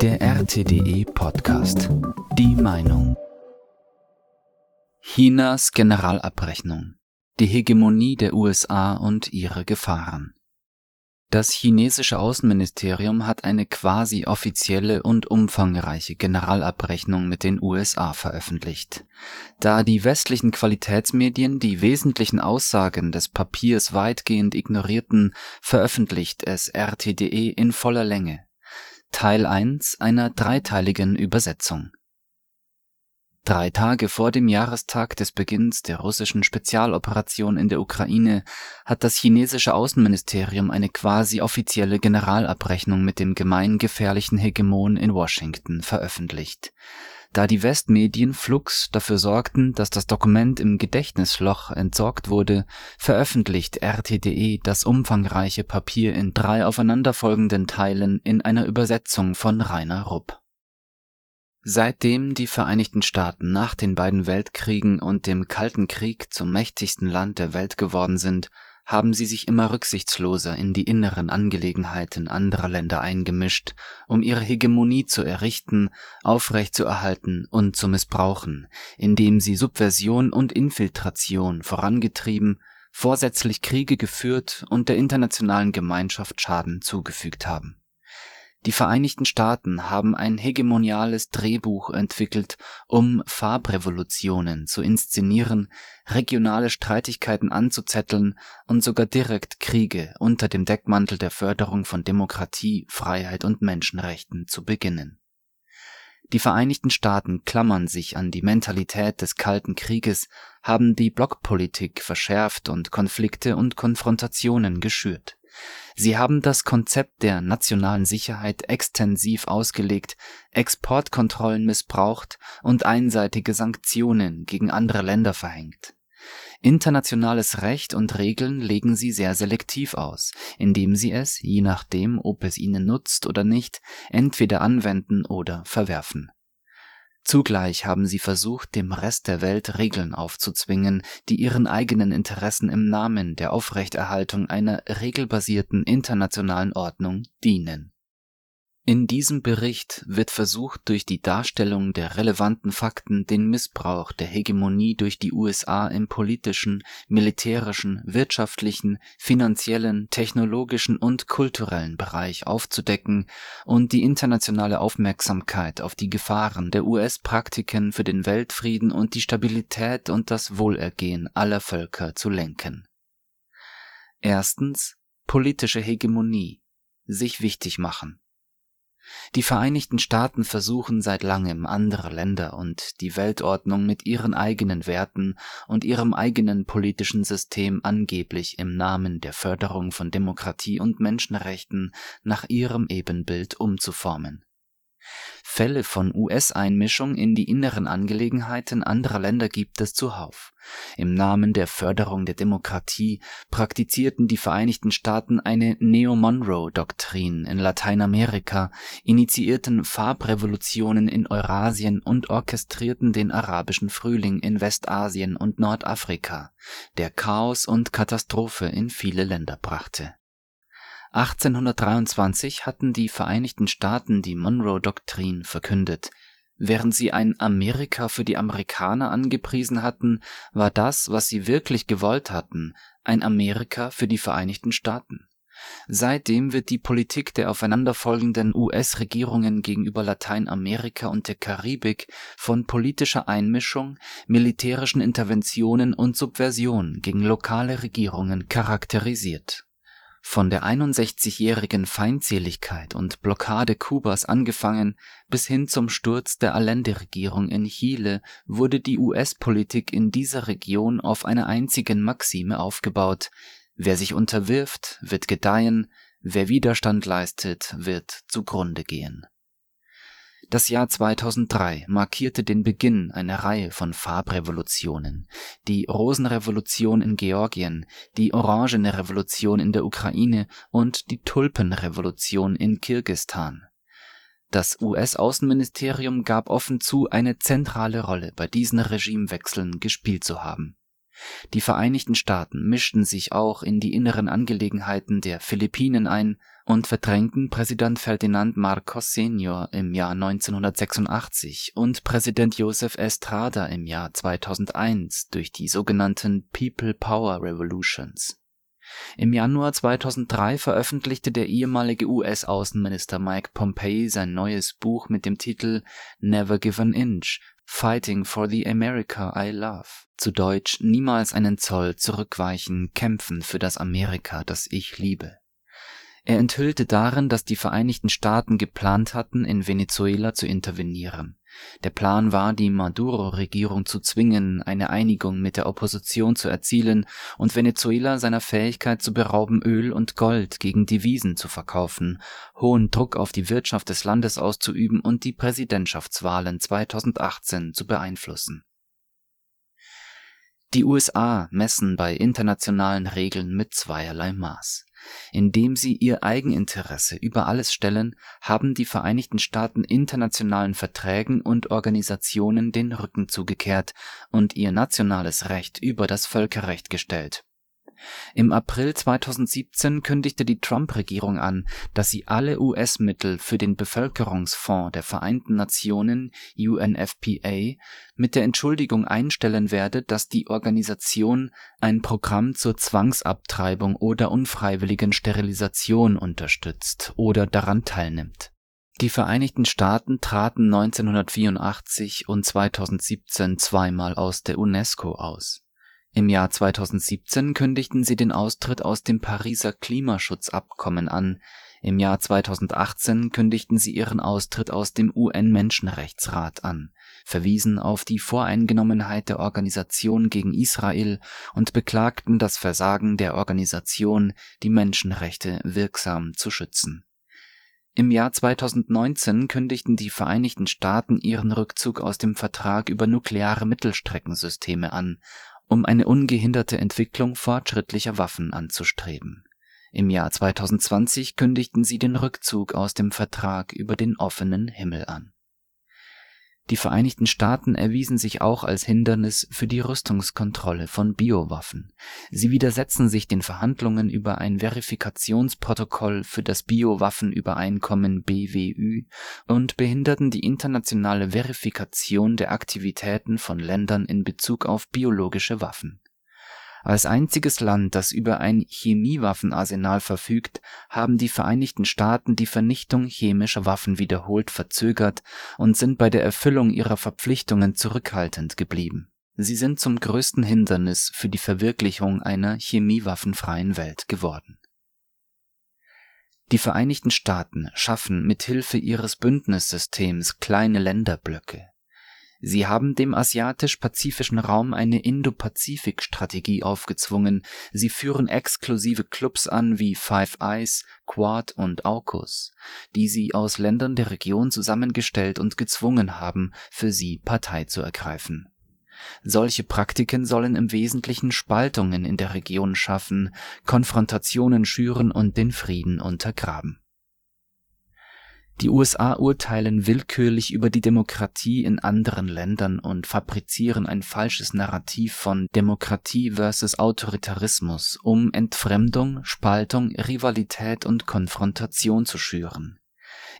Der RTDE Podcast. Die Meinung. Chinas Generalabrechnung. Die Hegemonie der USA und ihre Gefahren. Das chinesische Außenministerium hat eine quasi offizielle und umfangreiche Generalabrechnung mit den USA veröffentlicht. Da die westlichen Qualitätsmedien die wesentlichen Aussagen des Papiers weitgehend ignorierten, veröffentlicht es RTDE in voller Länge. Teil 1 einer dreiteiligen Übersetzung. Drei Tage vor dem Jahrestag des Beginns der russischen Spezialoperation in der Ukraine hat das chinesische Außenministerium eine quasi offizielle Generalabrechnung mit dem gemeingefährlichen Hegemon in Washington veröffentlicht. Da die Westmedien flugs dafür sorgten, dass das Dokument im Gedächtnisloch entsorgt wurde, veröffentlicht RTDE das umfangreiche Papier in drei aufeinanderfolgenden Teilen in einer Übersetzung von Rainer Rupp. Seitdem die Vereinigten Staaten nach den beiden Weltkriegen und dem Kalten Krieg zum mächtigsten Land der Welt geworden sind, haben sie sich immer rücksichtsloser in die inneren Angelegenheiten anderer Länder eingemischt, um ihre Hegemonie zu errichten, aufrechtzuerhalten und zu missbrauchen, indem sie Subversion und Infiltration vorangetrieben, vorsätzlich Kriege geführt und der internationalen Gemeinschaft Schaden zugefügt haben die Vereinigten Staaten haben ein hegemoniales Drehbuch entwickelt, um Farbrevolutionen zu inszenieren, regionale Streitigkeiten anzuzetteln und sogar direkt Kriege unter dem Deckmantel der Förderung von Demokratie, Freiheit und Menschenrechten zu beginnen. Die Vereinigten Staaten klammern sich an die Mentalität des Kalten Krieges, haben die Blockpolitik verschärft und Konflikte und Konfrontationen geschürt Sie haben das Konzept der nationalen Sicherheit extensiv ausgelegt, Exportkontrollen missbraucht und einseitige Sanktionen gegen andere Länder verhängt. Internationales Recht und Regeln legen sie sehr selektiv aus, indem sie es, je nachdem, ob es ihnen nutzt oder nicht, entweder anwenden oder verwerfen Zugleich haben sie versucht, dem Rest der Welt Regeln aufzuzwingen, die ihren eigenen Interessen im Namen der Aufrechterhaltung einer regelbasierten internationalen Ordnung dienen in diesem Bericht wird versucht, durch die Darstellung der relevanten Fakten den Missbrauch der Hegemonie durch die USA im politischen, militärischen, wirtschaftlichen, finanziellen, technologischen und kulturellen Bereich aufzudecken und die internationale Aufmerksamkeit auf die Gefahren der US-Praktiken für den Weltfrieden und die Stabilität und das Wohlergehen aller Völker zu lenken. Erstens politische Hegemonie sich wichtig machen die Vereinigten Staaten versuchen seit langem andere Länder und die Weltordnung mit ihren eigenen Werten und ihrem eigenen politischen System angeblich im Namen der Förderung von Demokratie und Menschenrechten nach ihrem Ebenbild umzuformen Fälle von US-Einmischung in die inneren Angelegenheiten anderer Länder gibt es zuhauf. Im Namen der Förderung der Demokratie praktizierten die Vereinigten Staaten eine Neo-Monroe-Doktrin in Lateinamerika, initiierten Farbrevolutionen in Eurasien und orchestrierten den arabischen Frühling in Westasien und Nordafrika, der Chaos und Katastrophe in viele Länder brachte 1823 hatten die Vereinigten Staaten die Monroe-Doktrin verkündet. Während sie ein Amerika für die Amerikaner angepriesen hatten, war das, was sie wirklich gewollt hatten, ein Amerika für die Vereinigten Staaten. Seitdem wird die Politik der aufeinanderfolgenden US-Regierungen gegenüber Lateinamerika und der Karibik von politischer Einmischung, militärischen Interventionen und Subversion gegen lokale Regierungen charakterisiert von der 61-jährigen Feindseligkeit und Blockade Kubas angefangen bis hin zum Sturz der Allende-Regierung in Chile wurde die US-Politik in dieser Region auf einer einzigen Maxime aufgebaut: Wer sich unterwirft, wird gedeihen, wer Widerstand leistet, wird zugrunde gehen das Jahr 2003 markierte den Beginn einer Reihe von Farbrevolutionen. Die Rosenrevolution in Georgien, die Orangene Revolution in der Ukraine und die Tulpenrevolution in Kirgistan. Das US-Außenministerium gab offen zu, eine zentrale Rolle bei diesen Regimewechseln gespielt zu haben Die Vereinigten Staaten mischten sich auch in die inneren Angelegenheiten der Philippinen ein und verdrängten Präsident Ferdinand Marcos Senior im Jahr 1986 und Präsident Joseph Estrada im Jahr 2001 durch die sogenannten People Power Revolutions. Im Januar 2003 veröffentlichte der ehemalige US-Außenminister Mike Pompeo sein neues Buch mit dem Titel Never Give an Inch Fighting for the America I Love. Zu Deutsch Niemals einen Zoll zurückweichen, kämpfen für das Amerika, das ich liebe. Er enthüllte darin, dass die Vereinigten Staaten geplant hatten, in Venezuela zu intervenieren. Der Plan war, die Maduro-Regierung zu zwingen, eine Einigung mit der Opposition zu erzielen und Venezuela seiner Fähigkeit zu berauben, Öl und Gold gegen Devisen zu verkaufen, hohen Druck auf die Wirtschaft des Landes auszuüben und die Präsidentschaftswahlen 2018 zu beeinflussen. Die USA messen bei internationalen Regeln mit zweierlei Maß. Indem sie ihr Eigeninteresse über alles stellen, haben die Vereinigten Staaten internationalen Verträgen und Organisationen den Rücken zugekehrt und ihr nationales Recht über das Völkerrecht gestellt im April 2017 kündigte die Trump-Regierung an, dass sie alle US-Mittel für den Bevölkerungsfonds der Vereinten Nationen UNFPA mit der Entschuldigung einstellen werde, dass die Organisation ein Programm zur Zwangsabtreibung oder unfreiwilligen Sterilisation unterstützt oder daran teilnimmt. Die Vereinigten Staaten traten 1984 und 2017 zweimal aus der UNESCO aus im Jahr 2017 kündigten sie den Austritt aus dem Pariser Klimaschutzabkommen an, im Jahr 2018 kündigten sie ihren Austritt aus dem UN-Menschenrechtsrat an, verwiesen auf die Voreingenommenheit der Organisation gegen Israel und beklagten das Versagen der Organisation, die Menschenrechte wirksam zu schützen. Im Jahr 2019 kündigten die Vereinigten Staaten ihren Rückzug aus dem Vertrag über nukleare Mittelstreckensysteme an um eine ungehinderte Entwicklung fortschrittlicher Waffen anzustreben. Im Jahr 2020 kündigten sie den Rückzug aus dem Vertrag über den offenen Himmel an die Vereinigten Staaten erwiesen sich auch als Hindernis für die Rüstungskontrolle von Biowaffen. Sie widersetzen sich den Verhandlungen über ein Verifikationsprotokoll für das Biowaffenübereinkommen BWÜ und behinderten die internationale Verifikation der Aktivitäten von Ländern in Bezug auf biologische Waffen als einziges Land, das über ein Chemiewaffenarsenal verfügt, haben die Vereinigten Staaten die Vernichtung chemischer Waffen wiederholt verzögert und sind bei der Erfüllung ihrer Verpflichtungen zurückhaltend geblieben. Sie sind zum größten Hindernis für die Verwirklichung einer chemiewaffenfreien Welt geworden. Die Vereinigten Staaten schaffen mit Hilfe ihres Bündnissystems kleine Länderblöcke Sie haben dem asiatisch-pazifischen Raum eine Indo-Pazifik-Strategie aufgezwungen, sie führen exklusive Clubs an wie Five Eyes, Quad und AUKUS, die sie aus Ländern der Region zusammengestellt und gezwungen haben, für sie Partei zu ergreifen. Solche Praktiken sollen im Wesentlichen Spaltungen in der Region schaffen, Konfrontationen schüren und den Frieden untergraben die USA urteilen willkürlich über die Demokratie in anderen Ländern und fabrizieren ein falsches Narrativ von Demokratie versus Autoritarismus, um Entfremdung, Spaltung, Rivalität und Konfrontation zu schüren.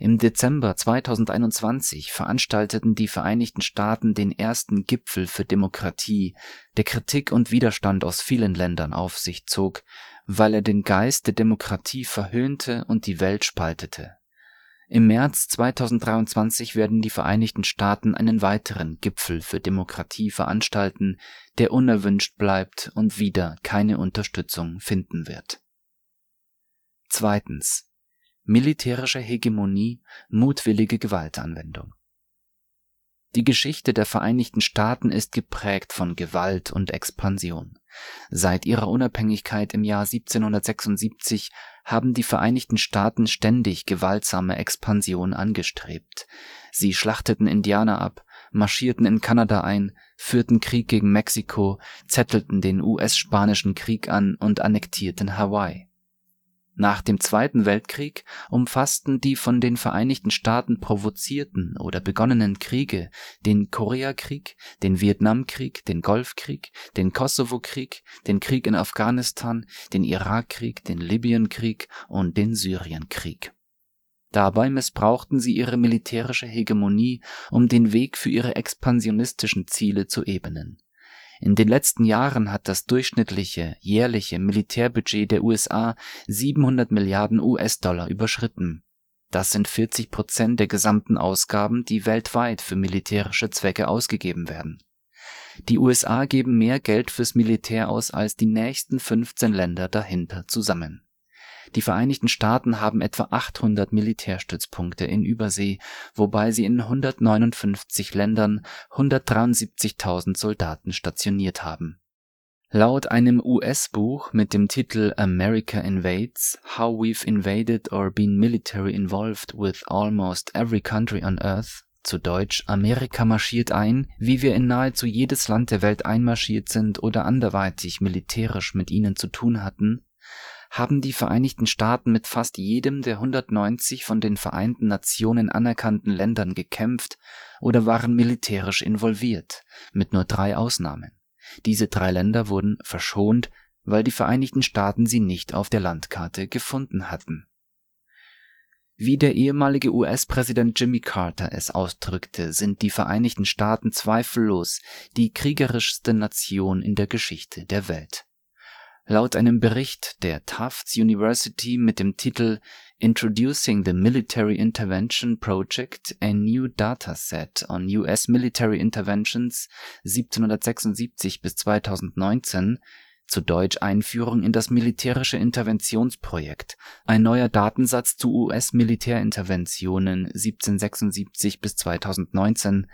Im Dezember 2021 veranstalteten die Vereinigten Staaten den ersten Gipfel für Demokratie, der Kritik und Widerstand aus vielen Ländern auf sich zog, weil er den Geist der Demokratie verhöhnte und die Welt spaltete im März 2023 werden die Vereinigten Staaten einen weiteren Gipfel für Demokratie veranstalten, der unerwünscht bleibt und wieder keine Unterstützung finden wird. Militärische Hegemonie, mutwillige Gewaltanwendung. Die Geschichte der Vereinigten Staaten ist geprägt von Gewalt und Expansion. Seit ihrer Unabhängigkeit im Jahr 1776 haben die Vereinigten Staaten ständig gewaltsame Expansion angestrebt. Sie schlachteten Indianer ab, marschierten in Kanada ein, führten Krieg gegen Mexiko, zettelten den US-spanischen Krieg an und annektierten Hawaii Nach dem Zweiten Weltkrieg umfassten die von den Vereinigten Staaten provozierten oder begonnenen Kriege den Koreakrieg, den Vietnamkrieg, den Golfkrieg, den Kosovokrieg, den Krieg in Afghanistan, den Irakkrieg, den Libyenkrieg und den Syrienkrieg. Dabei missbrauchten sie ihre militärische Hegemonie, um den Weg für ihre expansionistischen Ziele zu ebnen in den letzten Jahren hat das durchschnittliche jährliche Militärbudget der USA 700 Milliarden US-Dollar überschritten. Das sind 40 Prozent der gesamten Ausgaben, die weltweit für militärische Zwecke ausgegeben werden. Die USA geben mehr Geld fürs Militär aus als die nächsten 15 Länder dahinter zusammen die Vereinigten Staaten haben etwa 800 Militärstützpunkte in Übersee, wobei sie in 159 Ländern 173.000 Soldaten stationiert haben. Laut einem US-Buch mit dem Titel America Invades: How We've Invaded or Been Military Involved with Almost Every Country on Earth zu Deutsch Amerika marschiert ein, wie wir in nahezu jedes Land der Welt einmarschiert sind oder anderweitig militärisch mit ihnen zu tun hatten, haben die Vereinigten Staaten mit fast jedem der 190 von den Vereinten Nationen anerkannten Ländern gekämpft oder waren militärisch involviert, mit nur drei Ausnahmen. Diese drei Länder wurden verschont, weil die Vereinigten Staaten sie nicht auf der Landkarte gefunden hatten. Wie der ehemalige US-Präsident Jimmy Carter es ausdrückte, sind die Vereinigten Staaten zweifellos die kriegerischste Nation in der Geschichte der Welt. Laut einem Bericht der Tufts University mit dem Titel Introducing the Military Intervention Project: A New Dataset on US Military Interventions 1776 bis 2019 zu Deutsch Einführung in das militärische Interventionsprojekt, ein neuer Datensatz zu US-Militärinterventionen 1776 bis 2019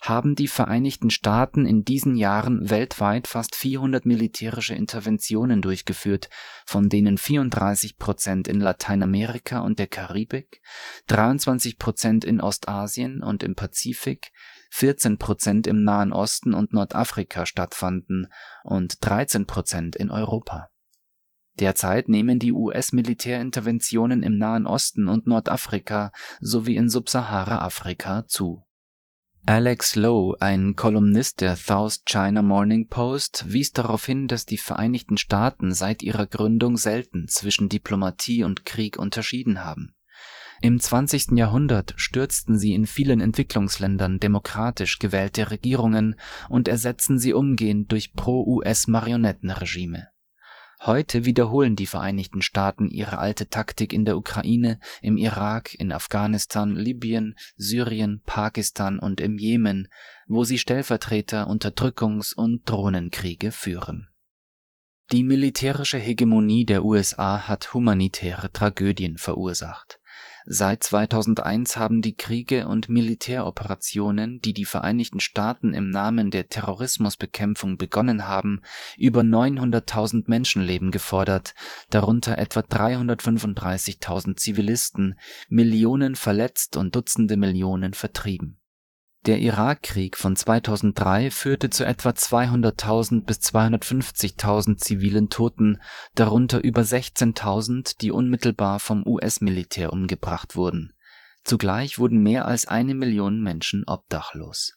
haben die Vereinigten Staaten in diesen Jahren weltweit fast 400 militärische Interventionen durchgeführt, von denen 34 Prozent in Lateinamerika und der Karibik, 23 Prozent in Ostasien und im Pazifik, 14 Prozent im Nahen Osten und Nordafrika stattfanden und 13 Prozent in Europa. Derzeit nehmen die US-Militärinterventionen im Nahen Osten und Nordafrika sowie in Subsahara-Afrika zu Alex Lowe, ein Kolumnist der South China Morning Post, wies darauf hin, dass die Vereinigten Staaten seit ihrer Gründung selten zwischen Diplomatie und Krieg unterschieden haben. Im 20. Jahrhundert stürzten sie in vielen Entwicklungsländern demokratisch gewählte Regierungen und ersetzten sie umgehend durch pro-US-Marionettenregime Heute wiederholen die Vereinigten Staaten ihre alte Taktik in der Ukraine, im Irak, in Afghanistan, Libyen, Syrien, Pakistan und im Jemen, wo sie Stellvertreter Unterdrückungs und Drohnenkriege führen. Die militärische Hegemonie der USA hat humanitäre Tragödien verursacht Seit 2001 haben die Kriege und Militäroperationen, die die Vereinigten Staaten im Namen der Terrorismusbekämpfung begonnen haben, über 900.000 Menschenleben gefordert, darunter etwa 335.000 Zivilisten, Millionen verletzt und Dutzende Millionen vertrieben der Irakkrieg von 2003 führte zu etwa 200.000 bis 250.000 zivilen Toten, darunter über 16.000, die unmittelbar vom US-Militär umgebracht wurden. Zugleich wurden mehr als eine Million Menschen obdachlos.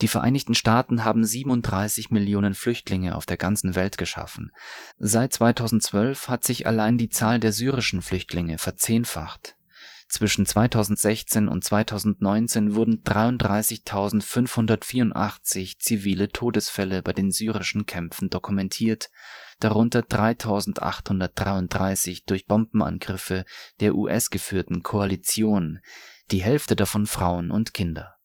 Die Vereinigten Staaten haben 37 Millionen Flüchtlinge auf der ganzen Welt geschaffen. Seit 2012 hat sich allein die Zahl der syrischen Flüchtlinge verzehnfacht zwischen 2016 und 2019 wurden 33.584 zivile Todesfälle bei den syrischen Kämpfen dokumentiert, darunter 3.833 durch Bombenangriffe der US-geführten Koalition, die Hälfte davon Frauen und Kinder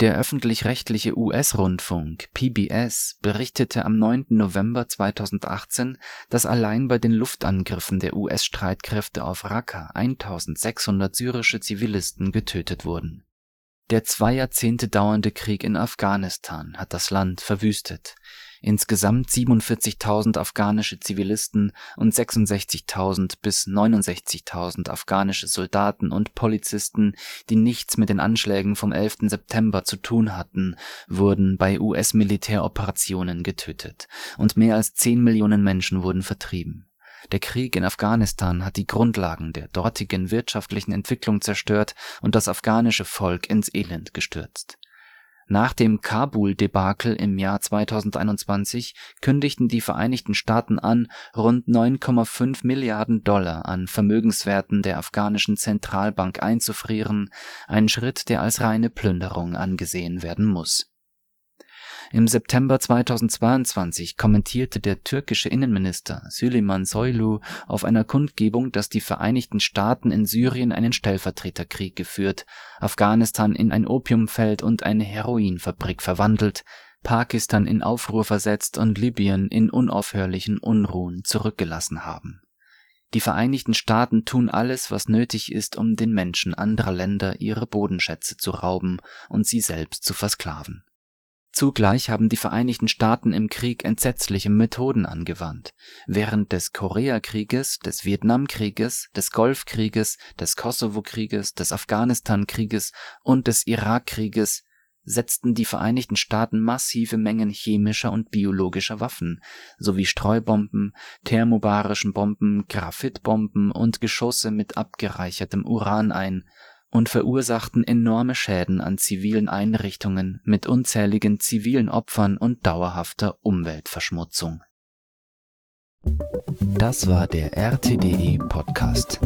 der öffentlich-rechtliche US-Rundfunk PBS berichtete am 9. November 2018, dass allein bei den Luftangriffen der US-Streitkräfte auf Raqqa 1600 syrische Zivilisten getötet wurden. Der zwei Jahrzehnte dauernde Krieg in Afghanistan hat das Land verwüstet insgesamt 47.000 afghanische Zivilisten und 66.000 bis 69.000 afghanische Soldaten und Polizisten, die nichts mit den Anschlägen vom 11. September zu tun hatten, wurden bei US-Militäroperationen getötet und mehr als 10 Millionen Menschen wurden vertrieben Der Krieg in Afghanistan hat die Grundlagen der dortigen wirtschaftlichen Entwicklung zerstört und das afghanische Volk ins Elend gestürzt. Nach dem Kabul-Debakel im Jahr 2021 kündigten die Vereinigten Staaten an, rund 9,5 Milliarden Dollar an Vermögenswerten der afghanischen Zentralbank einzufrieren, ein Schritt, der als reine Plünderung angesehen werden muss im September 2022 kommentierte der türkische Innenminister Süleyman Soylu auf einer Kundgebung, dass die Vereinigten Staaten in Syrien einen Stellvertreterkrieg geführt, Afghanistan in ein Opiumfeld und eine Heroinfabrik verwandelt, Pakistan in Aufruhr versetzt und Libyen in unaufhörlichen Unruhen zurückgelassen haben. Die Vereinigten Staaten tun alles, was nötig ist, um den Menschen anderer Länder ihre Bodenschätze zu rauben und sie selbst zu versklaven Zugleich haben die Vereinigten Staaten im Krieg entsetzliche Methoden angewandt. Während des Koreakrieges, des Vietnamkrieges, des Golfkrieges, des Kosovo-Krieges, des Afghanistan-Krieges und des Irakkrieges setzten die Vereinigten Staaten massive Mengen chemischer und biologischer Waffen sowie Streubomben, thermobarischen Bomben, Graphitbomben und Geschosse mit abgereichertem Uran ein und verursachten enorme Schäden an zivilen Einrichtungen mit unzähligen zivilen Opfern und dauerhafter Umweltverschmutzung. Das war der RTDE Podcast.